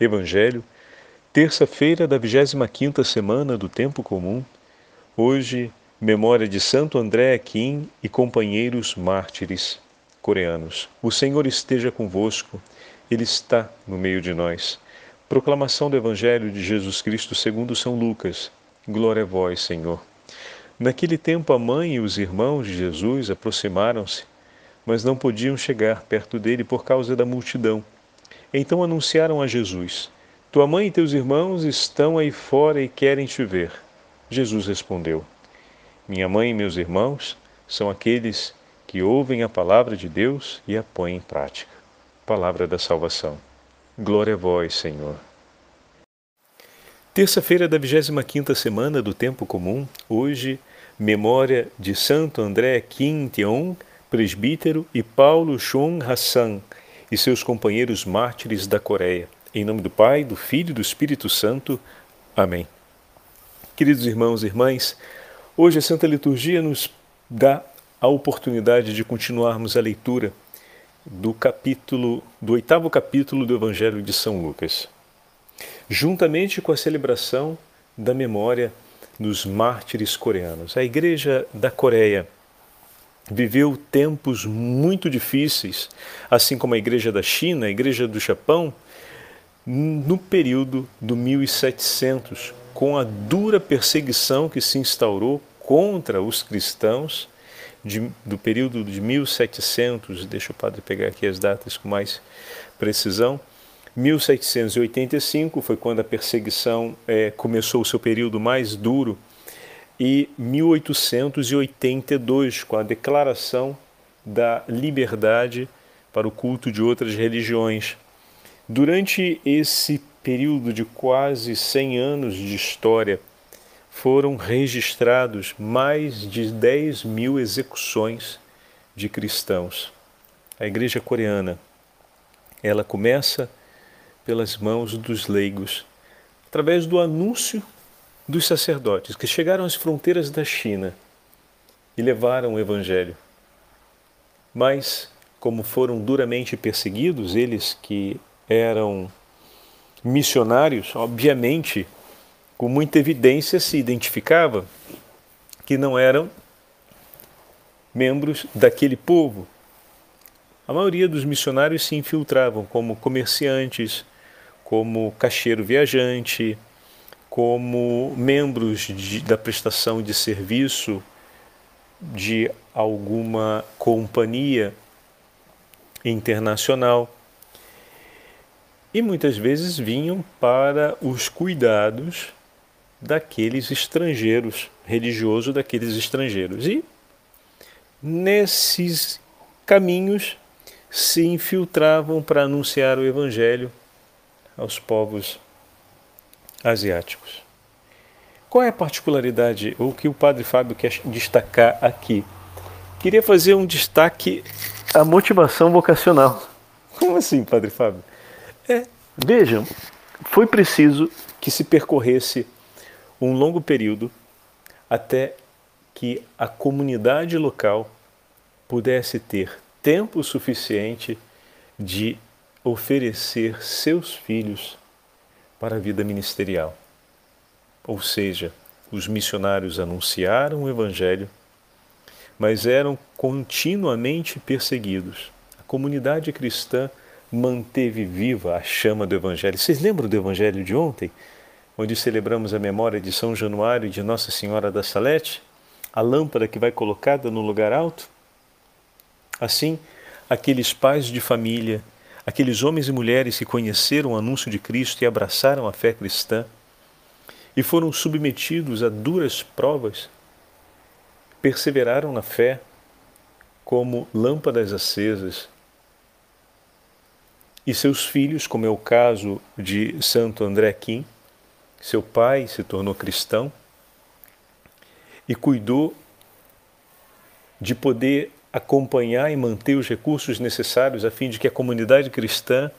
Evangelho, terça-feira da 25ª semana do Tempo Comum. Hoje, memória de Santo André Aquim e companheiros mártires coreanos. O Senhor esteja convosco, Ele está no meio de nós. Proclamação do Evangelho de Jesus Cristo segundo São Lucas. Glória a vós, Senhor. Naquele tempo a mãe e os irmãos de Jesus aproximaram-se, mas não podiam chegar perto dele por causa da multidão então anunciaram a Jesus: Tua mãe e teus irmãos estão aí fora e querem te ver. Jesus respondeu: Minha mãe e meus irmãos são aqueles que ouvem a palavra de Deus e a põem em prática. Palavra da salvação. Glória a vós, Senhor. Terça-feira da 25ª semana do Tempo Comum, hoje, memória de Santo André Kim Teong, presbítero, e Paulo Chon Hassan, e seus companheiros mártires da Coreia. Em nome do Pai, do Filho e do Espírito Santo. Amém. Queridos irmãos e irmãs, hoje a Santa Liturgia nos dá a oportunidade de continuarmos a leitura do capítulo, do oitavo capítulo do Evangelho de São Lucas, juntamente com a celebração da memória dos mártires coreanos. A Igreja da Coreia viveu tempos muito difíceis, assim como a Igreja da China, a Igreja do Japão, no período do 1700, com a dura perseguição que se instaurou contra os cristãos de, do período de 1700, deixa o padre pegar aqui as datas com mais precisão, 1785 foi quando a perseguição é, começou o seu período mais duro e 1882, com a Declaração da Liberdade para o culto de outras religiões. Durante esse período de quase 100 anos de história, foram registrados mais de 10 mil execuções de cristãos. A igreja coreana, ela começa pelas mãos dos leigos, através do anúncio dos sacerdotes que chegaram às fronteiras da China e levaram o Evangelho. Mas, como foram duramente perseguidos, eles que eram missionários, obviamente, com muita evidência se identificava que não eram membros daquele povo. A maioria dos missionários se infiltravam como comerciantes, como caixeiro viajante, como membros de, da prestação de serviço de alguma companhia internacional e muitas vezes vinham para os cuidados daqueles estrangeiros, religiosos daqueles estrangeiros. E nesses caminhos se infiltravam para anunciar o evangelho aos povos asiáticos. Qual é a particularidade, ou o que o Padre Fábio quer destacar aqui? Queria fazer um destaque à motivação vocacional. Como assim, Padre Fábio? É, vejam, foi preciso que se percorresse um longo período até que a comunidade local pudesse ter tempo suficiente de oferecer seus filhos para a vida ministerial. Ou seja, os missionários anunciaram o Evangelho, mas eram continuamente perseguidos. A comunidade cristã manteve viva a chama do Evangelho. Vocês lembram do Evangelho de ontem, onde celebramos a memória de São Januário e de Nossa Senhora da Salete? A lâmpada que vai colocada no lugar alto? Assim, aqueles pais de família aqueles homens e mulheres que conheceram o anúncio de Cristo e abraçaram a fé cristã e foram submetidos a duras provas, perseveraram na fé como lâmpadas acesas. E seus filhos, como é o caso de Santo André Kim, seu pai se tornou cristão e cuidou de poder acompanhar e manter os recursos necessários a fim de que a comunidade cristã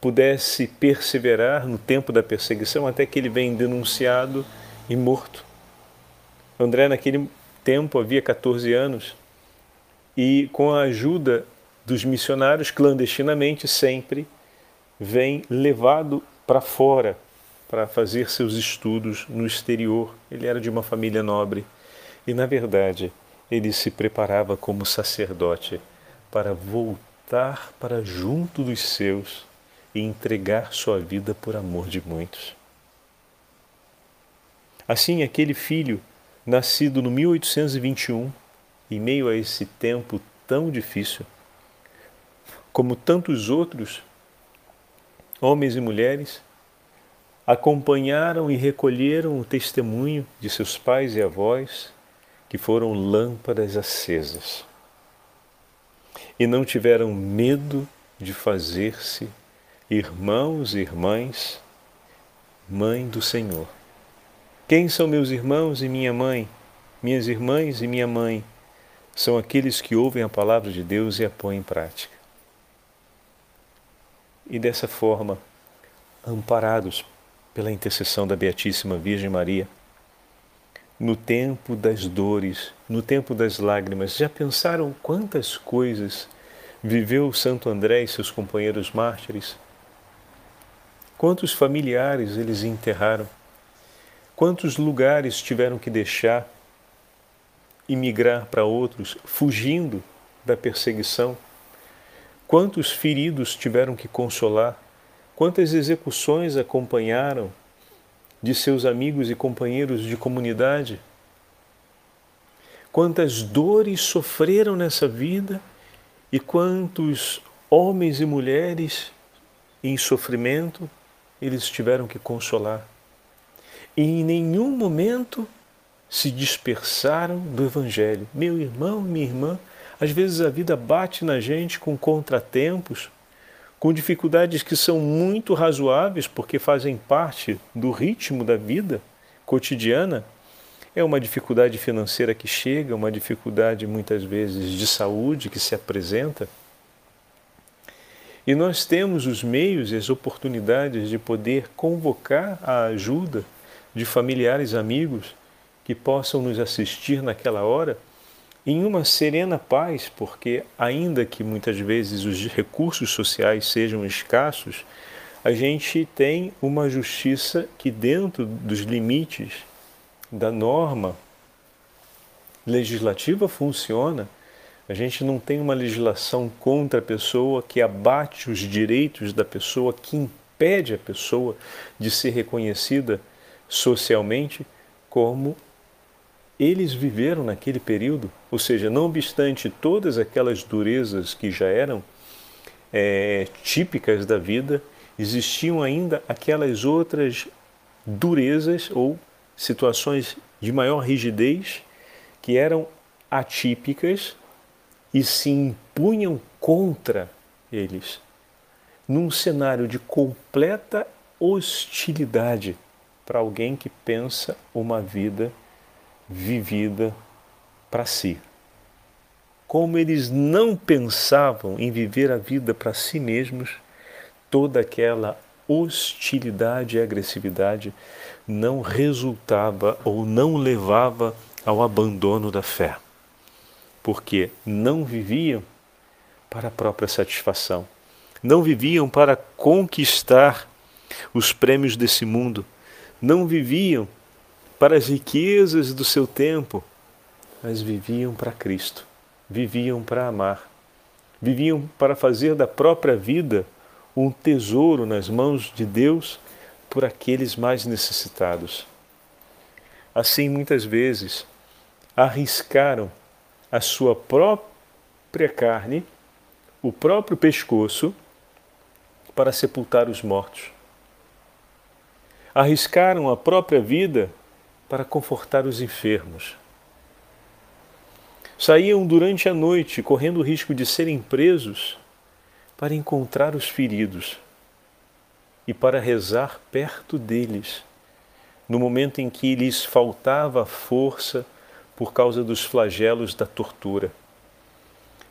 pudesse perseverar no tempo da perseguição até que ele venha denunciado e morto. André, naquele tempo, havia 14 anos e, com a ajuda dos missionários, clandestinamente, sempre vem levado para fora para fazer seus estudos no exterior. Ele era de uma família nobre e, na verdade, ele se preparava como sacerdote para voltar para junto dos seus e entregar sua vida por amor de muitos. Assim, aquele filho, nascido no 1821, em meio a esse tempo tão difícil, como tantos outros, homens e mulheres, acompanharam e recolheram o testemunho de seus pais e avós, que foram lâmpadas acesas, e não tiveram medo de fazer-se irmãos e irmãs, mãe do Senhor. Quem são meus irmãos e minha mãe? Minhas irmãs e minha mãe são aqueles que ouvem a palavra de Deus e a põem em prática. E dessa forma, amparados pela intercessão da Beatíssima Virgem Maria, no tempo das dores, no tempo das lágrimas, já pensaram quantas coisas viveu Santo André e seus companheiros mártires? Quantos familiares eles enterraram? Quantos lugares tiveram que deixar e migrar para outros, fugindo da perseguição? Quantos feridos tiveram que consolar? Quantas execuções acompanharam de seus amigos e companheiros de comunidade? Quantas dores sofreram nessa vida e quantos homens e mulheres em sofrimento eles tiveram que consolar. E em nenhum momento se dispersaram do Evangelho. Meu irmão, minha irmã, às vezes a vida bate na gente com contratempos, com dificuldades que são muito razoáveis porque fazem parte do ritmo da vida cotidiana. É uma dificuldade financeira que chega, uma dificuldade muitas vezes de saúde que se apresenta. E nós temos os meios e as oportunidades de poder convocar a ajuda de familiares amigos que possam nos assistir naquela hora em uma serena paz, porque, ainda que muitas vezes os recursos sociais sejam escassos, a gente tem uma justiça que, dentro dos limites da norma legislativa, funciona. A gente não tem uma legislação contra a pessoa que abate os direitos da pessoa, que impede a pessoa de ser reconhecida socialmente como eles viveram naquele período, ou seja, não obstante todas aquelas durezas que já eram é, típicas da vida, existiam ainda aquelas outras durezas ou situações de maior rigidez que eram atípicas e se impunham contra eles, num cenário de completa hostilidade para alguém que pensa uma vida vivida para si. Como eles não pensavam em viver a vida para si mesmos, toda aquela hostilidade e agressividade não resultava ou não levava ao abandono da fé, porque não viviam para a própria satisfação, não viviam para conquistar os prêmios desse mundo, não viviam para as riquezas do seu tempo, mas viviam para Cristo, viviam para amar, viviam para fazer da própria vida um tesouro nas mãos de Deus por aqueles mais necessitados. Assim, muitas vezes, arriscaram a sua própria carne, o próprio pescoço, para sepultar os mortos. Arriscaram a própria vida para confortar os enfermos. Saíam durante a noite, correndo o risco de serem presos, para encontrar os feridos e para rezar perto deles, no momento em que lhes faltava força por causa dos flagelos da tortura.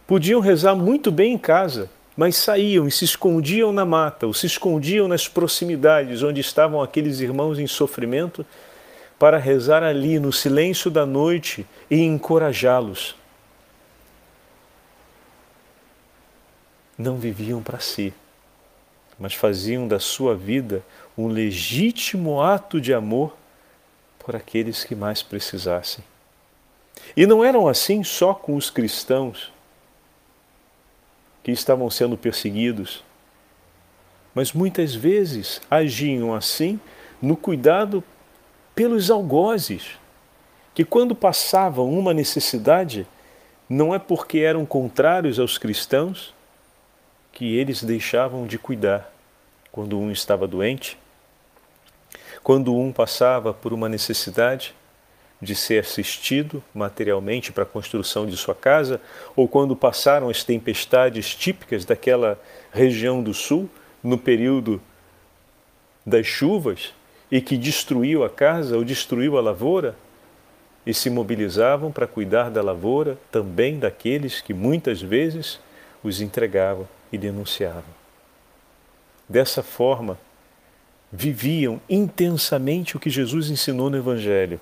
Podiam rezar muito bem em casa, mas saíam e se escondiam na mata, ou se escondiam nas proximidades onde estavam aqueles irmãos em sofrimento para rezar ali no silêncio da noite e encorajá-los. Não viviam para si, mas faziam da sua vida um legítimo ato de amor por aqueles que mais precisassem. E não eram assim só com os cristãos que estavam sendo perseguidos, mas muitas vezes agiam assim no cuidado pelos algozes, que quando passavam uma necessidade, não é porque eram contrários aos cristãos que eles deixavam de cuidar quando um estava doente, quando um passava por uma necessidade de ser assistido materialmente para a construção de sua casa, ou quando passaram as tempestades típicas daquela região do sul, no período das chuvas, e que destruiu a casa ou destruiu a lavoura, e se mobilizavam para cuidar da lavoura também daqueles que muitas vezes os entregavam e denunciavam. Dessa forma, viviam intensamente o que Jesus ensinou no Evangelho: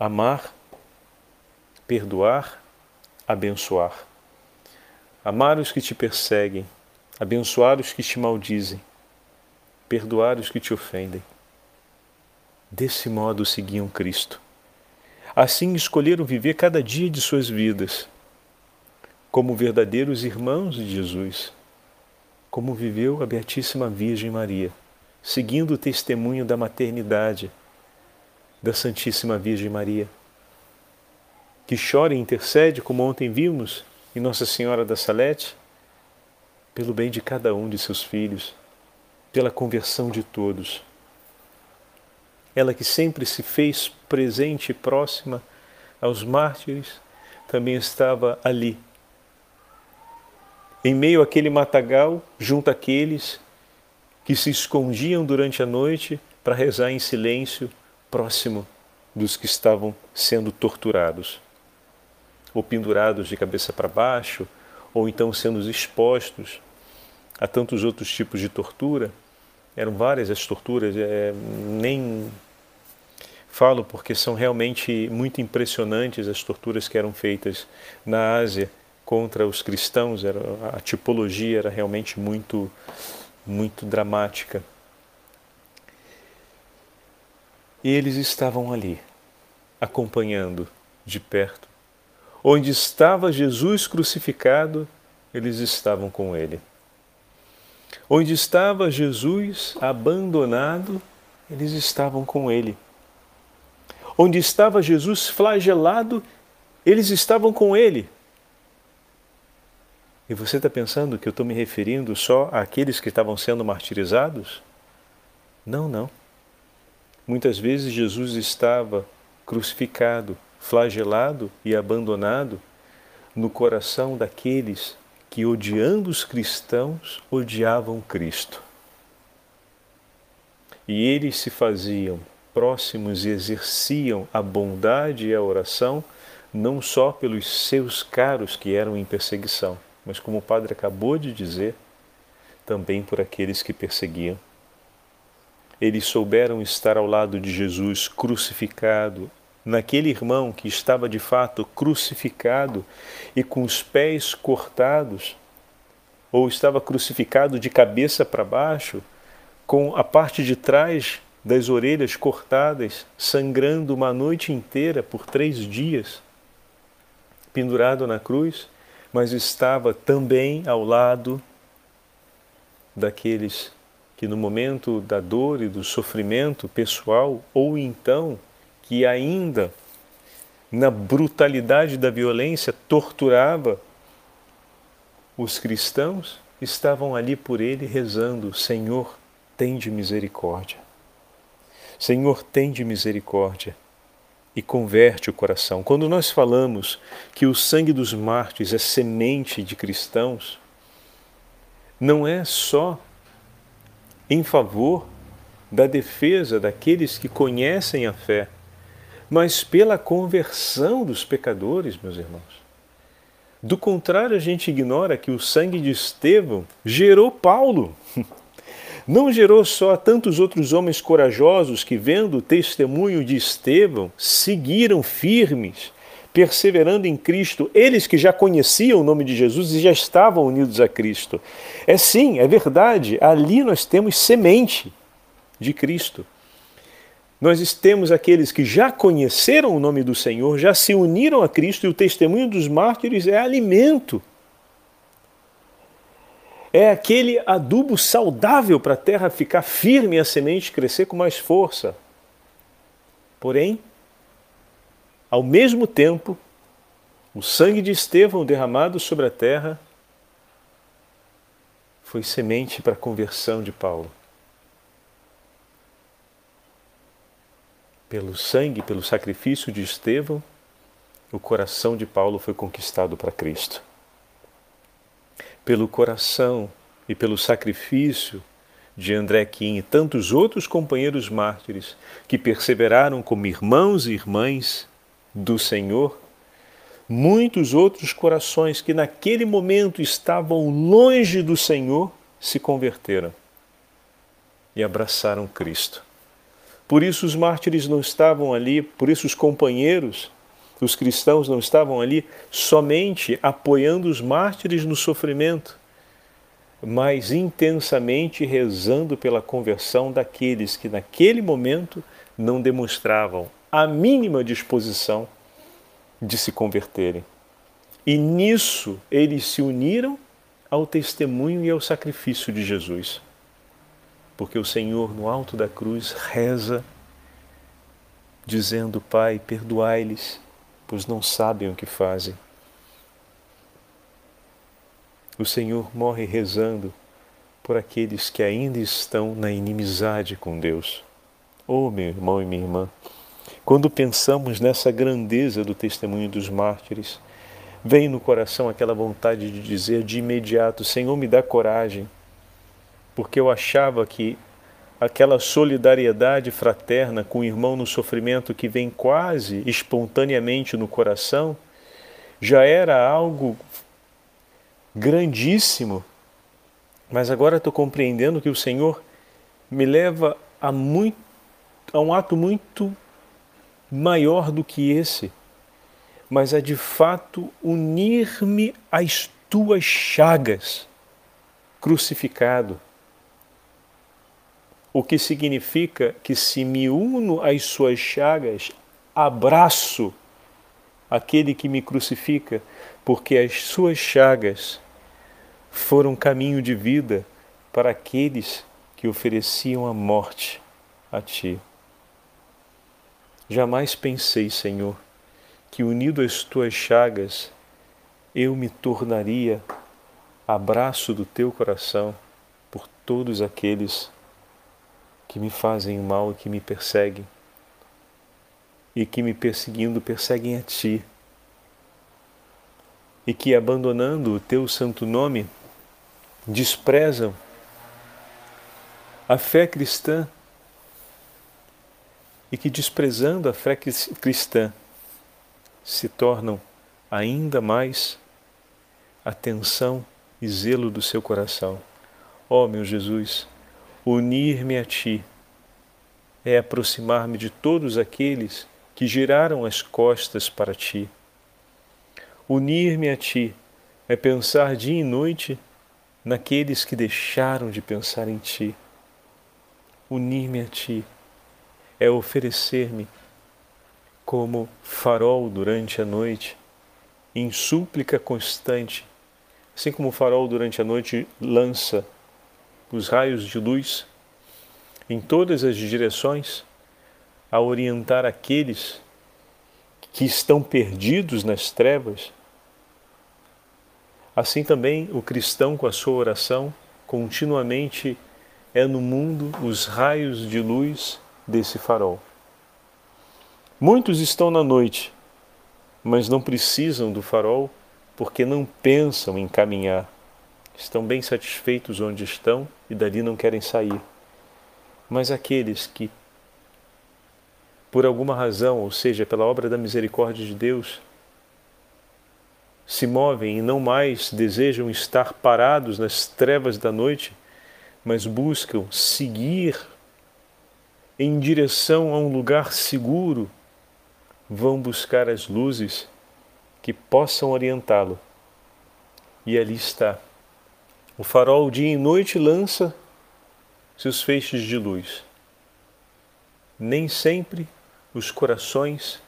amar, perdoar, abençoar. Amar os que te perseguem, abençoar os que te maldizem, perdoar os que te ofendem. Desse modo seguiam Cristo. Assim escolheram viver cada dia de suas vidas como verdadeiros irmãos de Jesus, como viveu a Beatíssima Virgem Maria, seguindo o testemunho da maternidade da Santíssima Virgem Maria, que chora e intercede, como ontem vimos em Nossa Senhora da Salete, pelo bem de cada um de seus filhos, pela conversão de todos. Ela que sempre se fez presente e próxima aos mártires, também estava ali, em meio àquele matagal, junto àqueles que se escondiam durante a noite para rezar em silêncio, próximo dos que estavam sendo torturados, ou pendurados de cabeça para baixo, ou então sendo expostos a tantos outros tipos de tortura. Eram várias as torturas, é, nem falo porque são realmente muito impressionantes as torturas que eram feitas na Ásia contra os cristãos, era, a tipologia era realmente muito, muito dramática. E eles estavam ali, acompanhando de perto. Onde estava Jesus crucificado, eles estavam com ele. Onde estava Jesus abandonado, eles estavam com ele. Onde estava Jesus flagelado, eles estavam com ele. E você está pensando que eu estou me referindo só àqueles que estavam sendo martirizados? Não, não. Muitas vezes Jesus estava crucificado, flagelado e abandonado no coração daqueles que, odiando os cristãos, odiavam Cristo. E eles se faziam próximos e exerciam a bondade e a oração não só pelos seus caros que eram em perseguição, mas como o padre acabou de dizer, também por aqueles que perseguiam. Eles souberam estar ao lado de Jesus crucificado, naquele irmão que estava de fato crucificado e com os pés cortados, ou estava crucificado de cabeça para baixo, com a parte de trás das orelhas cortadas, sangrando uma noite inteira por três dias, pendurado na cruz mas estava também ao lado daqueles que no momento da dor e do sofrimento pessoal, ou então que ainda na brutalidade da violência torturava os cristãos, estavam ali por ele rezando: Senhor, tem de misericórdia. Senhor, tem de misericórdia e converte o coração. Quando nós falamos que o sangue dos mártires é semente de cristãos, não é só em favor da defesa daqueles que conhecem a fé, mas pela conversão dos pecadores, meus irmãos. Do contrário, a gente ignora que o sangue de Estevão gerou Paulo. não gerou só tantos outros homens corajosos que, vendo o testemunho de Estevão, seguiram firmes, perseverando em Cristo, eles que já conheciam o nome de Jesus e já estavam unidos a Cristo. É sim, é verdade, ali nós temos semente de Cristo. Nós temos aqueles que já conheceram o nome do Senhor, já se uniram a Cristo e o testemunho dos mártires é alimento. É aquele adubo saudável para a terra ficar firme e a semente crescer com mais força. Porém, ao mesmo tempo, o sangue de Estevão derramado sobre a terra foi semente para a conversão de Paulo. Pelo sangue, pelo sacrifício de Estevão, o coração de Paulo foi conquistado para Cristo. Pelo coração e pelo sacrifício de André Kim e tantos outros companheiros mártires que perseveraram como irmãos e irmãs do Senhor, muitos outros corações que naquele momento estavam longe do Senhor se converteram e abraçaram Cristo. Por isso os mártires não estavam ali, por isso os companheiros, os cristãos não estavam ali somente apoiando os mártires no sofrimento, mas intensamente rezando pela conversão daqueles que naquele momento não demonstravam a mínima disposição de se converterem. E nisso eles se uniram ao testemunho e ao sacrifício de Jesus. Porque o Senhor, no alto da cruz, reza, dizendo: Pai, perdoai-lhes, pois não sabem o que fazem. O Senhor morre rezando por aqueles que ainda estão na inimizade com Deus. Oh, meu irmão e minha irmã, quando pensamos nessa grandeza do testemunho dos mártires, vem no coração aquela vontade de dizer de imediato: Senhor, me dá coragem, porque eu achava que aquela solidariedade fraterna com o irmão no sofrimento que vem quase espontaneamente no coração já era algo grandíssimo. Mas agora estou compreendendo que o Senhor me leva a, muito, a um ato muito maior do que esse, mas é de fato unir-me às tuas chagas, crucificado. O que significa que se me uno às suas chagas, abraço aquele que me crucifica, porque as suas chagas foram caminho de vida para aqueles que ofereciam a morte a ti. Jamais pensei, Senhor, que unido às tuas chagas eu me tornaria abraço do teu coração por todos aqueles que me fazem mal e que me perseguem. E que me perseguindo perseguem a ti. E que abandonando o teu santo nome desprezam a fé cristã. E que, desprezando a fé cristã, se tornam ainda mais atenção e zelo do seu coração. Ó oh, meu Jesus, unir-me a Ti é aproximar-me de todos aqueles que giraram as costas para Ti. Unir-me a Ti é pensar dia e noite naqueles que deixaram de pensar em Ti. Unir-me a Ti é oferecer-me como farol durante a noite, em súplica constante, assim como o farol durante a noite lança os raios de luz em todas as direções, a orientar aqueles que estão perdidos nas trevas. Assim também o cristão, com a sua oração, continuamente é no mundo os raios de luz desse farol. Muitos estão na noite, mas não precisam do farol porque não pensam em caminhar. Estão bem satisfeitos onde estão e dali não querem sair. Mas aqueles que, por alguma razão, ou seja, pela obra da misericórdia de Deus, se movem e não mais desejam estar parados nas trevas da noite, mas buscam seguir em direção a um lugar seguro, vão buscar as luzes que possam orientá-lo. E ali está. O farol dia e noite lança seus feixes de luz. Nem sempre os corações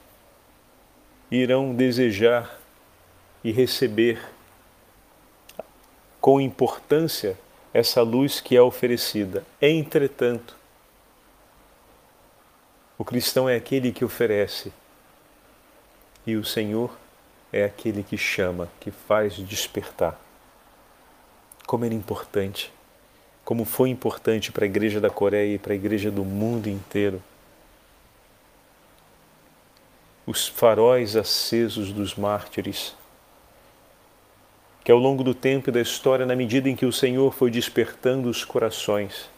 irão desejar e receber com importância essa luz que é oferecida. Entretanto, o cristão é aquele que oferece e o Senhor é aquele que chama, que faz despertar. Como era importante, como foi importante para a igreja da Coreia e para a igreja do mundo inteiro. Os faróis acesos dos mártires, que ao longo do tempo e da história, na medida em que o Senhor foi despertando os corações,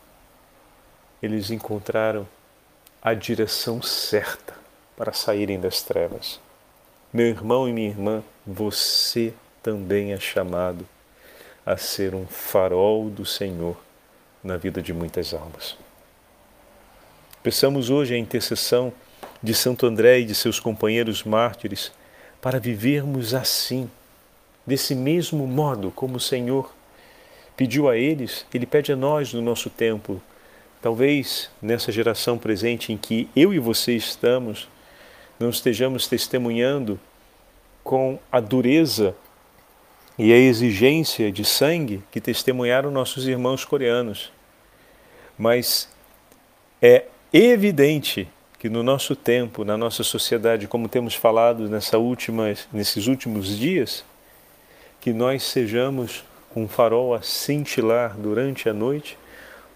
eles encontraram a direção certa para saírem das trevas. Meu irmão e minha irmã, você também é chamado a ser um farol do Senhor na vida de muitas almas. Peçamos hoje a intercessão de Santo André e de seus companheiros mártires para vivermos assim, desse mesmo modo como o Senhor pediu a eles, Ele pede a nós no nosso tempo. Talvez nessa geração presente em que eu e você estamos, não estejamos testemunhando com a dureza e a exigência de sangue que testemunharam nossos irmãos coreanos. Mas é evidente que no nosso tempo, na nossa sociedade, como temos falado nessa última, nesses últimos dias, que nós sejamos um farol a cintilar durante a noite,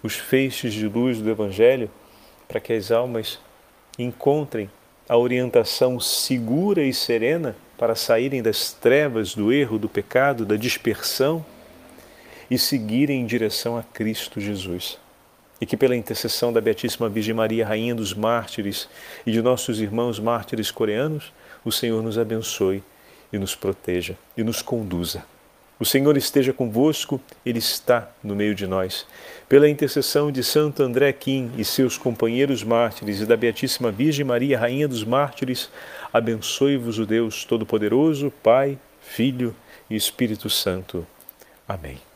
os feixes de luz do Evangelho, para que as almas encontrem a orientação segura e serena para saírem das trevas, do erro, do pecado, da dispersão e seguirem em direção a Cristo Jesus. E que pela intercessão da Beatíssima Virgem Maria, Rainha dos Mártires e de nossos irmãos mártires coreanos, o Senhor nos abençoe e nos proteja e nos conduza o Senhor esteja convosco, Ele está no meio de nós. Pela intercessão de Santo André Kim e seus companheiros mártires e da Beatíssima Virgem Maria, Rainha dos Mártires, abençoe-vos o Deus Todo-Poderoso, Pai, Filho e Espírito Santo. Amém.